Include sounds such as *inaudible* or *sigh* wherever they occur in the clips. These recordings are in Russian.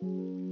Thank you.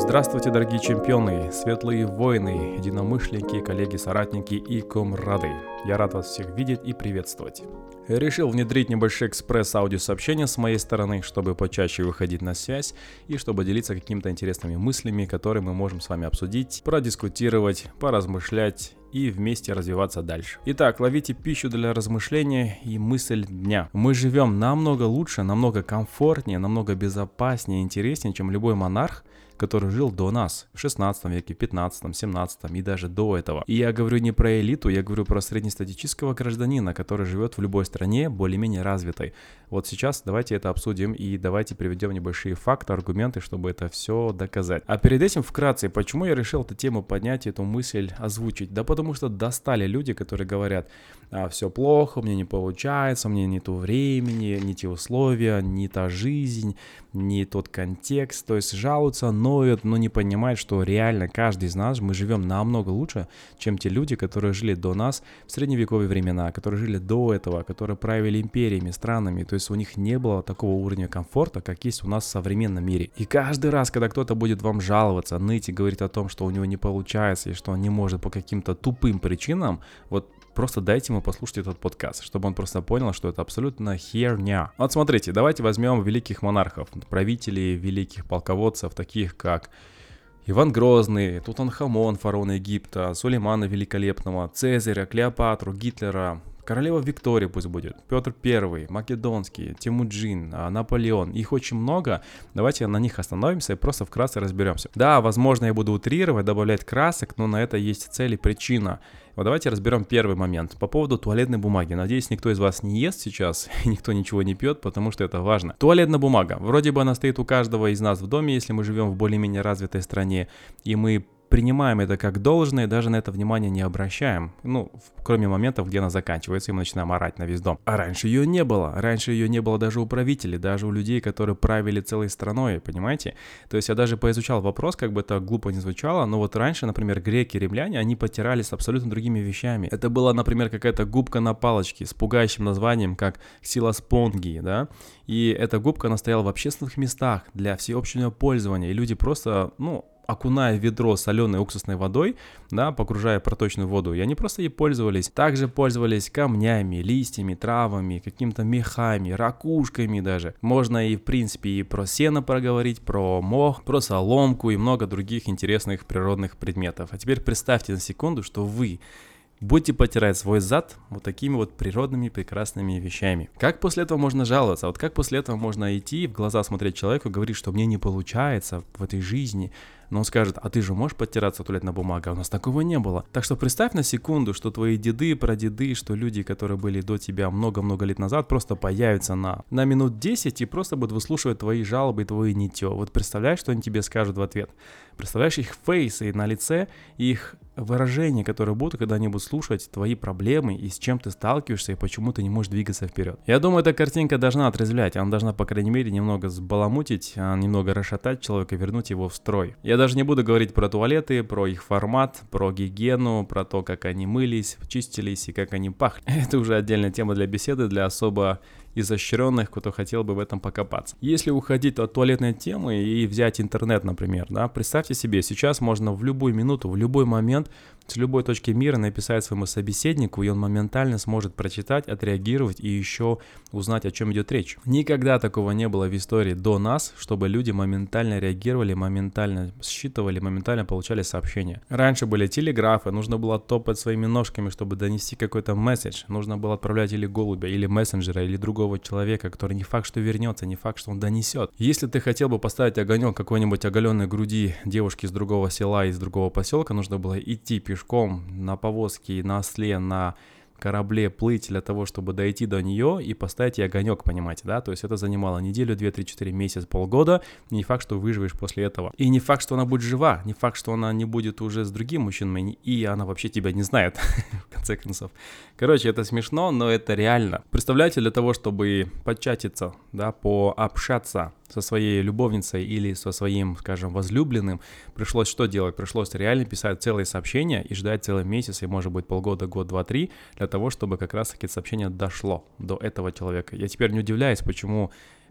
Здравствуйте, дорогие чемпионы, светлые воины, единомышленники, коллеги, соратники и комрады. Я рад вас всех видеть и приветствовать. Решил внедрить небольшие экспресс-аудиосообщения с моей стороны, чтобы почаще выходить на связь и чтобы делиться какими-то интересными мыслями, которые мы можем с вами обсудить, продискутировать, поразмышлять и вместе развиваться дальше. Итак, ловите пищу для размышления и мысль дня. Мы живем намного лучше, намного комфортнее, намного безопаснее интереснее, чем любой монарх, который жил до нас в 16 веке, 15, 17 и даже до этого. И я говорю не про элиту, я говорю про среднестатистического гражданина, который живет в любой стране более-менее развитой. Вот сейчас давайте это обсудим и давайте приведем небольшие факты, аргументы, чтобы это все доказать. А перед этим вкратце, почему я решил эту тему поднять, эту мысль озвучить? Да потому что достали люди, которые говорят, а, все плохо, мне не получается, мне не то времени, не те условия, не та жизнь, не тот контекст, то есть жалуются, ноют, но не понимают, что реально каждый из нас, мы живем намного лучше, чем те люди, которые жили до нас в средневековые времена, которые жили до этого, которые правили империями, странами, то есть у них не было такого уровня комфорта, как есть у нас в современном мире. И каждый раз, когда кто-то будет вам жаловаться, ныть и говорить о том, что у него не получается и что он не может по каким-то тупым причинам, вот просто дайте ему послушать этот подкаст, чтобы он просто понял, что это абсолютно херня. Вот смотрите, давайте возьмем великих монархов, правителей, великих полководцев, таких как Иван Грозный, Тутанхамон, фараон Египта, Сулеймана Великолепного, Цезаря, Клеопатру, Гитлера, Королева Виктория пусть будет, Петр Первый, Македонский, Тимуджин, а, Наполеон. Их очень много. Давайте на них остановимся и просто вкратце разберемся. Да, возможно, я буду утрировать, добавлять красок, но на это есть цель и причина. Вот давайте разберем первый момент. По поводу туалетной бумаги. Надеюсь, никто из вас не ест сейчас, *laughs* и никто ничего не пьет, потому что это важно. Туалетная бумага. Вроде бы она стоит у каждого из нас в доме, если мы живем в более-менее развитой стране, и мы принимаем это как должное, даже на это внимание не обращаем. Ну, кроме моментов, где она заканчивается, и мы начинаем орать на весь дом. А раньше ее не было. Раньше ее не было даже у правителей, даже у людей, которые правили целой страной, понимаете? То есть я даже поизучал вопрос, как бы это глупо не звучало, но вот раньше, например, греки, римляне, они потирались абсолютно другими вещами. Это была, например, какая-то губка на палочке с пугающим названием, как сила спонги, да? И эта губка, она стояла в общественных местах для всеобщего пользования, и люди просто, ну, окуная ведро соленой уксусной водой, да, погружая проточную воду, и они просто ей пользовались. Также пользовались камнями, листьями, травами, какими-то мехами, ракушками даже. Можно и, в принципе, и про сено проговорить, про мох, про соломку и много других интересных природных предметов. А теперь представьте на секунду, что вы Будете потирать свой зад вот такими вот природными прекрасными вещами. Как после этого можно жаловаться? Вот как после этого можно идти в глаза смотреть человеку и говорить, что мне не получается в этой жизни, но он скажет, а ты же можешь подтираться туалетной бумагой, а у нас такого не было. Так что представь на секунду, что твои деды, прадеды, что люди, которые были до тебя много-много лет назад, просто появятся на, на минут 10 и просто будут выслушивать твои жалобы и твои нитё. Вот представляешь, что они тебе скажут в ответ? Представляешь их фейсы на лице, их выражения, которые будут, когда они будут слушать твои проблемы и с чем ты сталкиваешься и почему ты не можешь двигаться вперед. Я думаю, эта картинка должна отрезвлять, она должна, по крайней мере, немного сбаламутить, а, немного расшатать человека, вернуть его в строй. Я даже не буду говорить про туалеты, про их формат, про гигиену, про то, как они мылись, чистились и как они пахли. *laughs* Это уже отдельная тема для беседы, для особо изощренных, кто хотел бы в этом покопаться. Если уходить от туалетной темы и взять интернет, например, да, представьте себе, сейчас можно в любую минуту, в любой момент с любой точки мира написать своему собеседнику, и он моментально сможет прочитать, отреагировать и еще узнать, о чем идет речь. Никогда такого не было в истории до нас, чтобы люди моментально реагировали, моментально считывали, моментально получали сообщения. Раньше были телеграфы, нужно было топать своими ножками, чтобы донести какой-то месседж. Нужно было отправлять или голубя, или мессенджера, или другого другого человека, который не факт, что вернется, не факт, что он донесет. Если ты хотел бы поставить огонек какой-нибудь оголенной груди девушки из другого села, из другого поселка, нужно было идти пешком на повозке, на осле, на корабле плыть для того, чтобы дойти до нее и поставить ей огонек, понимаете, да? То есть это занимало неделю, 2, 3, 4 месяца, полгода. Не факт, что выживешь после этого. И не факт, что она будет жива, не факт, что она не будет уже с другим мужчиной, и она вообще тебя не знает, *laughs* в конце концов. Короче, это смешно, но это реально. Представляете, для того, чтобы подчатиться, да, пообщаться со своей любовницей или со своим, скажем, возлюбленным, пришлось что делать? Пришлось реально писать целые сообщения и ждать целый месяц, и может быть полгода, год, два, три, для того, чтобы как раз-таки это сообщение дошло до этого человека. Я теперь не удивляюсь, почему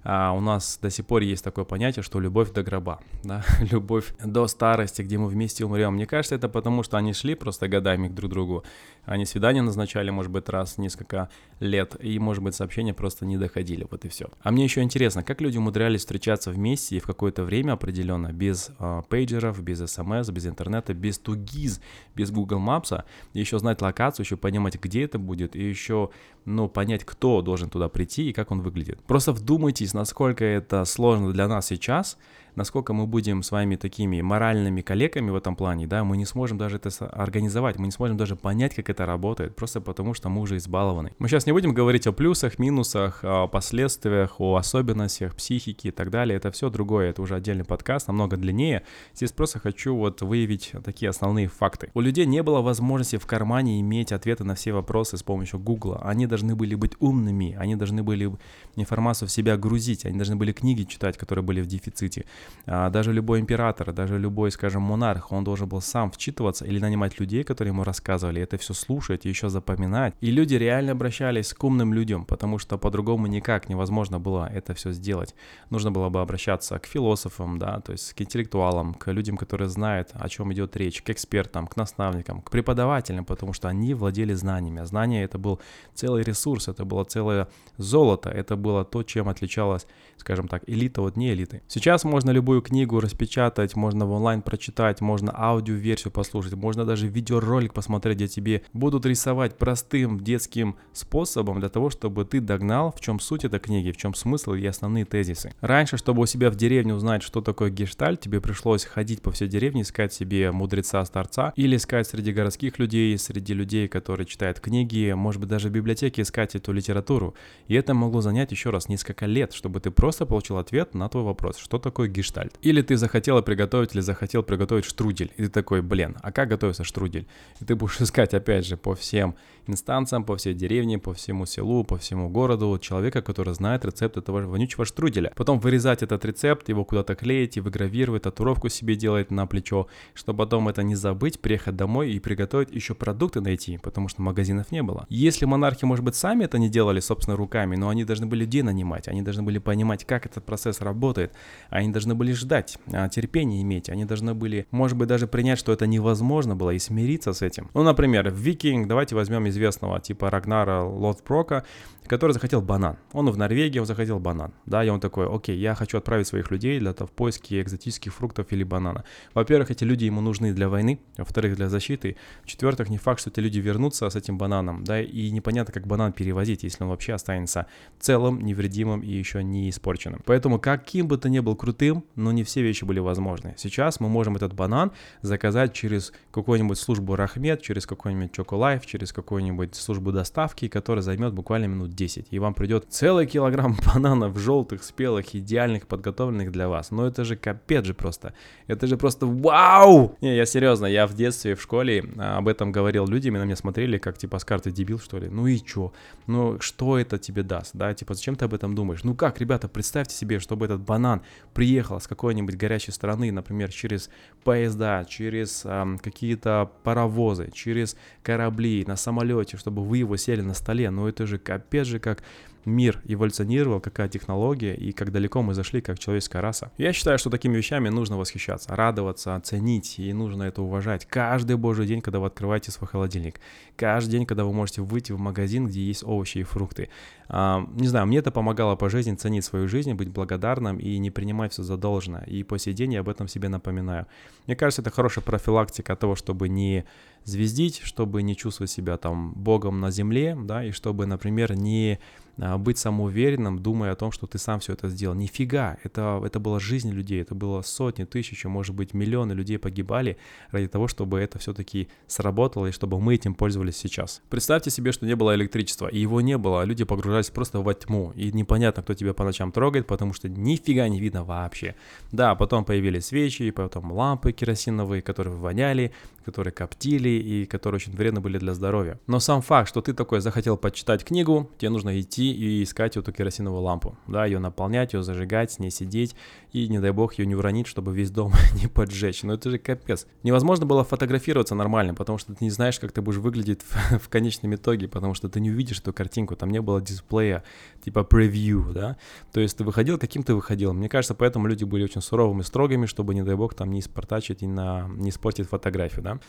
а у нас до сих пор есть такое понятие, что любовь до гроба, *laughs* да, любовь до старости, где мы вместе умрем. Мне кажется, это потому, что они шли просто годами к друг другу, они свидания назначали, может быть, раз несколько лет, и, может быть, сообщения просто не доходили, вот и все. А мне еще интересно, как люди умудрялись встречаться вместе и в какое-то время определенно, без э, пейджеров, без смс, без интернета, без тугиз, без Google Maps, еще знать локацию, еще понимать, где это будет, и еще, ну, понять, кто должен туда прийти и как он выглядит. Просто вдумайтесь, насколько это сложно для нас сейчас, насколько мы будем с вами такими моральными коллегами в этом плане, да, мы не сможем даже это организовать, мы не сможем даже понять, как это работает, просто потому что мы уже избалованы. Мы сейчас не будем говорить о плюсах, минусах, о последствиях, о особенностях психики и так далее, это все другое, это уже отдельный подкаст, намного длиннее. Здесь просто хочу вот выявить такие основные факты. У людей не было возможности в кармане иметь ответы на все вопросы с помощью Гугла. Они должны были быть умными, они должны были информацию в себя грузить, они должны были книги читать, которые были в дефиците. А, даже любой император, даже любой, скажем, монарх, он должен был сам вчитываться или нанимать людей, которые ему рассказывали, это все слушать и еще запоминать. И люди реально обращались к умным людям, потому что по-другому никак невозможно было это все сделать. Нужно было бы обращаться к философам, да, то есть к интеллектуалам, к людям, которые знают, о чем идет речь, к экспертам, к наставникам, к преподавателям, потому что они владели знаниями. А знания это был целый ресурс, это было целое золото, это было то, чем отличалась, скажем так, элита от не элиты. Сейчас можно любую книгу распечатать, можно в онлайн прочитать, можно аудиоверсию послушать, можно даже видеоролик посмотреть, где тебе будут рисовать простым детским способом для того, чтобы ты догнал, в чем суть этой книги, в чем смысл и основные тезисы. Раньше, чтобы у себя в деревне узнать, что такое гештальт, тебе пришлось ходить по всей деревне, искать себе мудреца-старца или искать среди городских людей, среди людей, которые читают книги, может быть, даже в библиотеке искать эту литературу. И это могло занять еще раз несколько лет, чтобы ты просто получил ответ на твой вопрос, что такое гештальт. Или ты захотела приготовить или захотел приготовить штрудель, и ты такой, блин, а как готовится штрудель? И ты будешь *laughs* искать, опять же, по всем инстанциям, по всей деревне, по всему селу, по всему городу человека, который знает рецепт этого вонючего штруделя. Потом вырезать этот рецепт, его куда-то клеить и выгравировать, татуировку себе делать на плечо, чтобы потом это не забыть, приехать домой и приготовить еще продукты найти, потому что магазинов не было. Если монархи, может быть, сами это не делали собственно руками, но они должны были людей нанимать, они должны были понимать, как этот процесс работает, они должны были ждать, а, терпение иметь, они должны были, может быть, даже принять, что это невозможно было и смириться с этим. Ну, например, Викинг, давайте возьмем из известного типа Рагнара Лотброка, который захотел банан. Он в Норвегии, он захотел банан. Да, и он такой, окей, я хочу отправить своих людей для того в поиски экзотических фруктов или банана. Во-первых, эти люди ему нужны для войны, во-вторых, для защиты. В-четвертых, не факт, что эти люди вернутся с этим бананом, да, и непонятно, как банан перевозить, если он вообще останется целым, невредимым и еще не испорченным. Поэтому, каким бы то ни был крутым, но не все вещи были возможны. Сейчас мы можем этот банан заказать через какую-нибудь службу Рахмет, через какой-нибудь Чоколайф, через какую-нибудь службу доставки, которая займет буквально минут 10, и вам придет целый килограмм *laughs* бананов желтых, спелых, идеальных, подготовленных для вас. Но это же капец же просто. Это же просто вау! Не, я серьезно, я в детстве в школе а, об этом говорил людям, и на меня смотрели, как типа с карты дебил, что ли. Ну и чё? Ну что это тебе даст, да? Типа зачем ты об этом думаешь? Ну как, ребята, представьте себе, чтобы этот банан приехал с какой-нибудь горячей страны, например, через поезда, через эм, какие-то паровозы, через корабли, на самолете, чтобы вы его сели на столе. Ну это же капец же как мир эволюционировал, какая технология и как далеко мы зашли как человеческая раса. Я считаю, что такими вещами нужно восхищаться, радоваться, оценить, и нужно это уважать. Каждый божий день, когда вы открываете свой холодильник, каждый день, когда вы можете выйти в магазин, где есть овощи и фрукты. А, не знаю, мне это помогало по жизни ценить свою жизнь, быть благодарным и не принимать все за должное. И по сей день я об этом себе напоминаю. Мне кажется, это хорошая профилактика того, чтобы не звездить, чтобы не чувствовать себя там богом на земле, да, и чтобы, например, не а, быть самоуверенным, думая о том, что ты сам все это сделал. Нифига, это, это была жизнь людей, это было сотни, тысячи, может быть, миллионы людей погибали ради того, чтобы это все-таки сработало и чтобы мы этим пользовались сейчас. Представьте себе, что не было электричества, и его не было, а люди погружались просто во тьму, и непонятно, кто тебя по ночам трогает, потому что нифига не видно вообще. Да, потом появились свечи, потом лампы керосиновые, которые воняли, которые коптили и которые очень вредны были для здоровья. Но сам факт, что ты такой захотел почитать книгу, тебе нужно идти и искать эту керосиновую лампу, да, ее наполнять, ее зажигать, с ней сидеть и, не дай бог, ее не уронить, чтобы весь дом *laughs* не поджечь. Но это же капец. Невозможно было фотографироваться нормально, потому что ты не знаешь, как ты будешь выглядеть в, *laughs* в конечном итоге, потому что ты не увидишь эту картинку, там не было дисплея, типа превью, да, то есть ты выходил, каким ты выходил. Мне кажется, поэтому люди были очень суровыми, строгими, чтобы, не дай бог, там не испортачить и на, не испортить фотографию, да.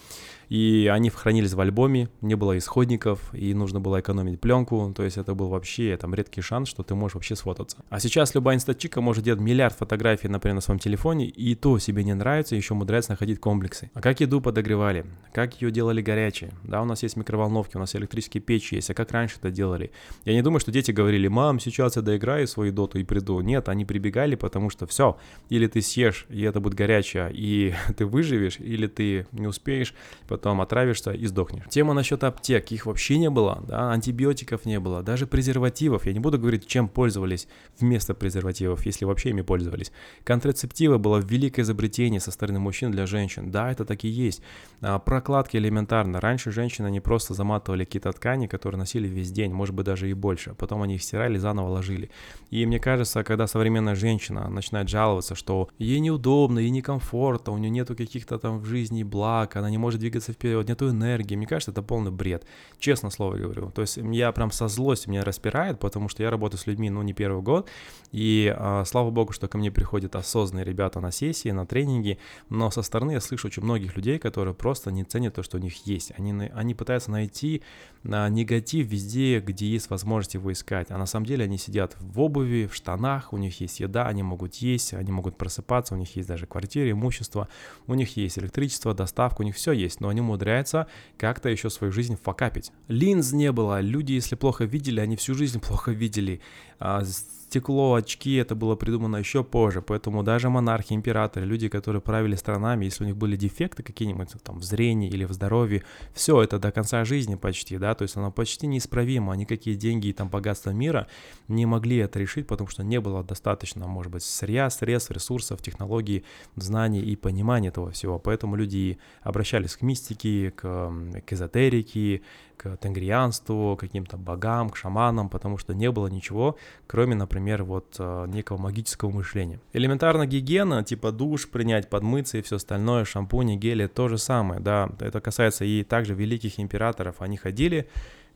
И они хранились в альбоме, не было исходников, и нужно было экономить пленку, то есть это был вообще там редкий шанс, что ты можешь вообще сфотаться. А сейчас любая инстачика может делать миллиард фотографий, например, на своем телефоне, и то себе не нравится, еще умудряется находить комплексы. А как еду подогревали? Как ее делали горячей? Да, у нас есть микроволновки, у нас электрические печи есть, а как раньше это делали? Я не думаю, что дети говорили, мам, сейчас я доиграю свою доту и приду. Нет, они прибегали, потому что все, или ты съешь, и это будет горячее, и *laughs* ты выживешь, или ты не успеешь, потом отравишься и сдохнешь. Тема насчет аптек, их вообще не было, да, антибиотиков не было, даже презервативов. Я не буду говорить, чем пользовались вместо презервативов, если вообще ими пользовались. Контрацептивы было великое изобретение со стороны мужчин для женщин. Да, это так и есть. А, прокладки элементарно. Раньше женщины не просто заматывали какие-то ткани, которые носили весь день, может быть даже и больше. Потом они их стирали, заново ложили. И мне кажется, когда современная женщина начинает жаловаться, что ей неудобно, ей некомфортно, у нее нету каких-то там в жизни благ, она не может двигаться вперед, нету энергии, мне кажется, это полный бред. Честно слово говорю. То есть я прям со злостью меня распирает, потому что я работаю с людьми, ну, не первый год, и э, слава богу, что ко мне приходят осознанные ребята на сессии, на тренинги, но со стороны я слышу очень многих людей, которые просто не ценят то, что у них есть. Они, они пытаются найти а, негатив везде, где есть возможность его искать, а на самом деле они сидят в обуви, в штанах, у них есть еда, они могут есть, они могут просыпаться, у них есть даже квартира, имущество, у них есть электричество, доставка, у них все есть, но они умудряются как-то еще свою жизнь факапить. Линз не было, люди, если плохо видели, они всю жизнь плохо видели. Стекло, очки, это было придумано еще позже, поэтому даже монархи, императоры, люди, которые правили странами, если у них были дефекты какие-нибудь там в зрении или в здоровье, все это до конца жизни почти, да, то есть оно почти неисправимо, никакие деньги и там богатства мира не могли это решить, потому что не было достаточно, может быть, сырья, средств, ресурсов, технологий, знаний и понимания этого всего, поэтому люди обращались к мистике, к, к эзотерике, к тенгрианству, к каким-то богам, к шаманам, потому что не было ничего, кроме, например, вот э, некого магического мышления. Элементарно гигиена, типа душ принять, подмыться и все остальное, шампуни, гели, то же самое, да, это касается и также великих императоров, они ходили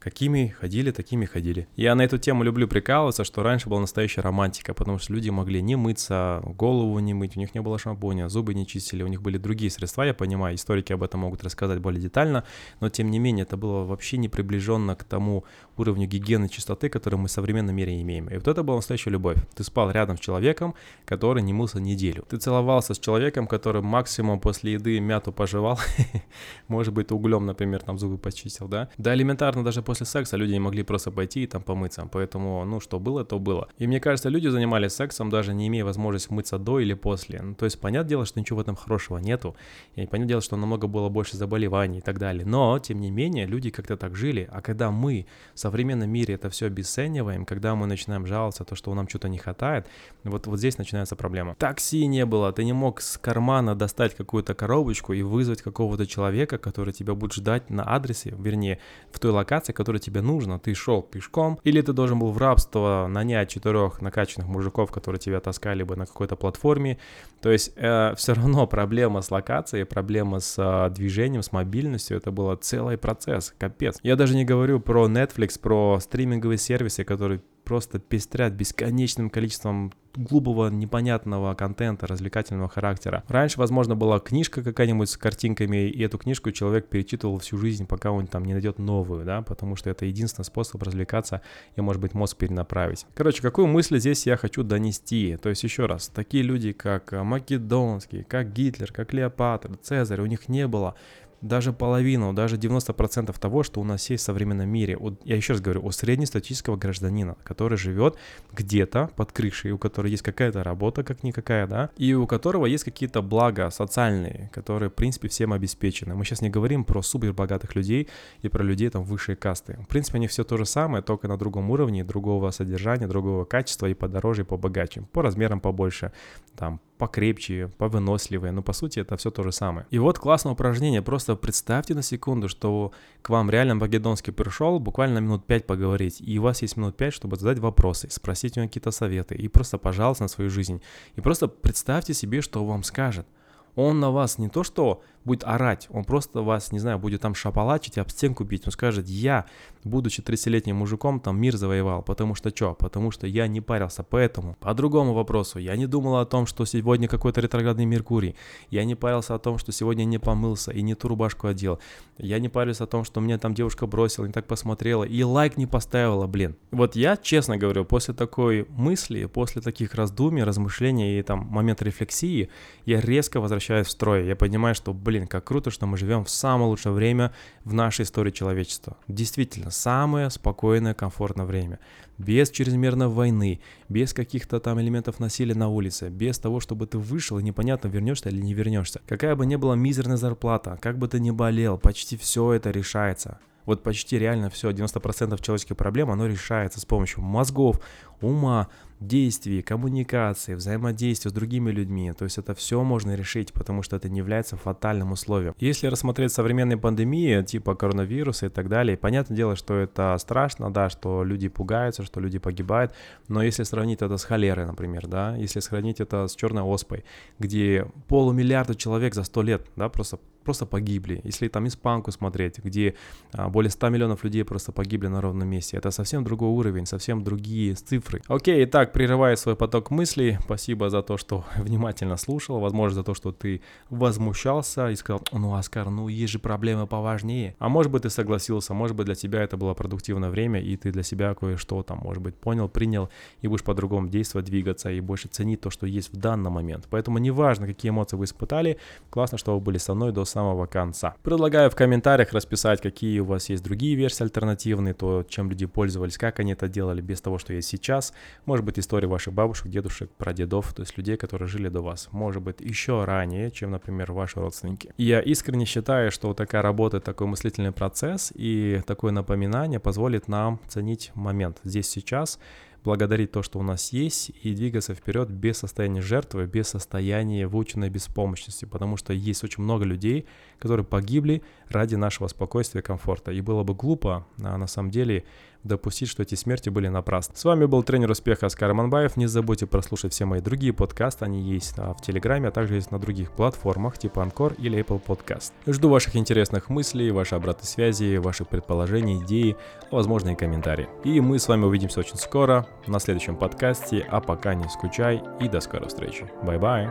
Какими ходили, такими ходили. Я на эту тему люблю прикалываться, что раньше была настоящая романтика, потому что люди могли не мыться, голову не мыть, у них не было шампуня, зубы не чистили, у них были другие средства, я понимаю, историки об этом могут рассказать более детально, но тем не менее это было вообще не приближенно к тому уровню гигиены чистоты, который мы в современном мире имеем. И вот это была настоящая любовь. Ты спал рядом с человеком, который не мылся неделю. Ты целовался с человеком, который максимум после еды мяту пожевал, *laughs* может быть углем, например, там зубы почистил, да? Да элементарно даже после секса люди не могли просто пойти и там помыться. Поэтому, ну, что было, то было. И мне кажется, люди занимались сексом, даже не имея возможности мыться до или после. Ну, то есть, понятное дело, что ничего в этом хорошего нету. И понятное дело, что намного было больше заболеваний и так далее. Но, тем не менее, люди как-то так жили. А когда мы в современном мире это все обесцениваем, когда мы начинаем жаловаться, то, что нам что-то не хватает, вот, вот здесь начинается проблема. Такси не было, ты не мог с кармана достать какую-то коробочку и вызвать какого-то человека, который тебя будет ждать на адресе, вернее, в той локации, которая тебе нужно, ты шел пешком, или ты должен был в рабство нанять четырех накачанных мужиков, которые тебя таскали бы на какой-то платформе. То есть э, все равно проблема с локацией, проблема с э, движением, с мобильностью, это был целый процесс, капец. Я даже не говорю про Netflix, про стриминговые сервисы, которые просто пестрят бесконечным количеством глупого, непонятного контента, развлекательного характера. Раньше, возможно, была книжка какая-нибудь с картинками, и эту книжку человек перечитывал всю жизнь, пока он там не найдет новую, да, потому что это единственный способ развлекаться и, может быть, мозг перенаправить. Короче, какую мысль здесь я хочу донести? То есть, еще раз, такие люди, как Македонский, как Гитлер, как Клеопатр, Цезарь, у них не было даже половину, даже 90% того, что у нас есть в современном мире. Я еще раз говорю, о среднестатистического гражданина, который живет где-то под крышей, у которого есть какая-то работа, как никакая, да, и у которого есть какие-то блага социальные, которые, в принципе, всем обеспечены. Мы сейчас не говорим про супер богатых людей и про людей там высшей касты. В принципе, они все то же самое, только на другом уровне, другого содержания, другого качества и подороже, и побогаче, по размерам побольше, там, покрепче, повыносливые, но по сути это все то же самое. И вот классное упражнение, просто представьте на секунду, что к вам реально Магеддонский пришел, буквально минут пять поговорить, и у вас есть минут пять, чтобы задать вопросы, спросить у него какие-то советы, и просто пожалуйста на свою жизнь. И просто представьте себе, что он вам скажет. Он на вас не то что будет орать, он просто вас, не знаю, будет там шапалачить, об стенку бить. Он скажет, я, будучи 30-летним мужиком, там мир завоевал. Потому что что? Потому что я не парился. Поэтому, по другому вопросу, я не думал о том, что сегодня какой-то ретроградный Меркурий. Я не парился о том, что сегодня не помылся и не ту рубашку одел. Я не парился о том, что меня там девушка бросила, не так посмотрела и лайк не поставила, блин. Вот я, честно говорю, после такой мысли, после таких раздумий, размышлений и там момента рефлексии, я резко возвращаюсь в строй. Я понимаю, что, блин, блин, как круто, что мы живем в самое лучшее время в нашей истории человечества. Действительно, самое спокойное, комфортное время. Без чрезмерной войны, без каких-то там элементов насилия на улице, без того, чтобы ты вышел и непонятно, вернешься или не вернешься. Какая бы ни была мизерная зарплата, как бы ты ни болел, почти все это решается. Вот почти реально все, 90% человеческих проблем, оно решается с помощью мозгов, ума, действий, коммуникации, взаимодействия с другими людьми. То есть это все можно решить, потому что это не является фатальным условием. Если рассмотреть современные пандемии, типа коронавируса и так далее, понятное дело, что это страшно, да, что люди пугаются, что люди погибают, но если сравнить это с холерой, например, да, если сравнить это с черной оспой, где полумиллиарда человек за сто лет, да, просто просто погибли. Если там испанку смотреть, где а, более 100 миллионов людей просто погибли на ровном месте, это совсем другой уровень, совсем другие цифры. Окей, итак, прерывая свой поток мыслей, спасибо за то, что *laughs* внимательно слушал, возможно, за то, что ты возмущался и сказал, ну, Оскар, ну, есть же проблемы поважнее. А может быть, ты согласился, может быть, для тебя это было продуктивное время, и ты для себя кое-что там, может быть, понял, принял, и будешь по-другому действовать, двигаться, и больше ценить то, что есть в данный момент. Поэтому неважно, какие эмоции вы испытали, классно, что вы были со мной до самого конца. Предлагаю в комментариях расписать, какие у вас есть другие версии альтернативные, то, чем люди пользовались, как они это делали без того, что есть сейчас. Может быть, история ваших бабушек, дедушек, прадедов, то есть людей, которые жили до вас. Может быть, еще ранее, чем, например, ваши родственники. И я искренне считаю, что вот такая работа, такой мыслительный процесс и такое напоминание позволит нам ценить момент здесь, сейчас, благодарить то, что у нас есть, и двигаться вперед без состояния жертвы, без состояния выученной беспомощности, потому что есть очень много людей, которые погибли ради нашего спокойствия и комфорта. И было бы глупо, а на самом деле, допустить, что эти смерти были напрасны. С вами был тренер успеха Оскар Манбаев. Не забудьте прослушать все мои другие подкасты. Они есть в Телеграме, а также есть на других платформах типа Anchor или Apple Podcast. Жду ваших интересных мыслей, вашей обратной связи, ваших предположений, идей, возможно и комментарии. И мы с вами увидимся очень скоро на следующем подкасте. А пока не скучай и до скорой встречи. Bye-bye.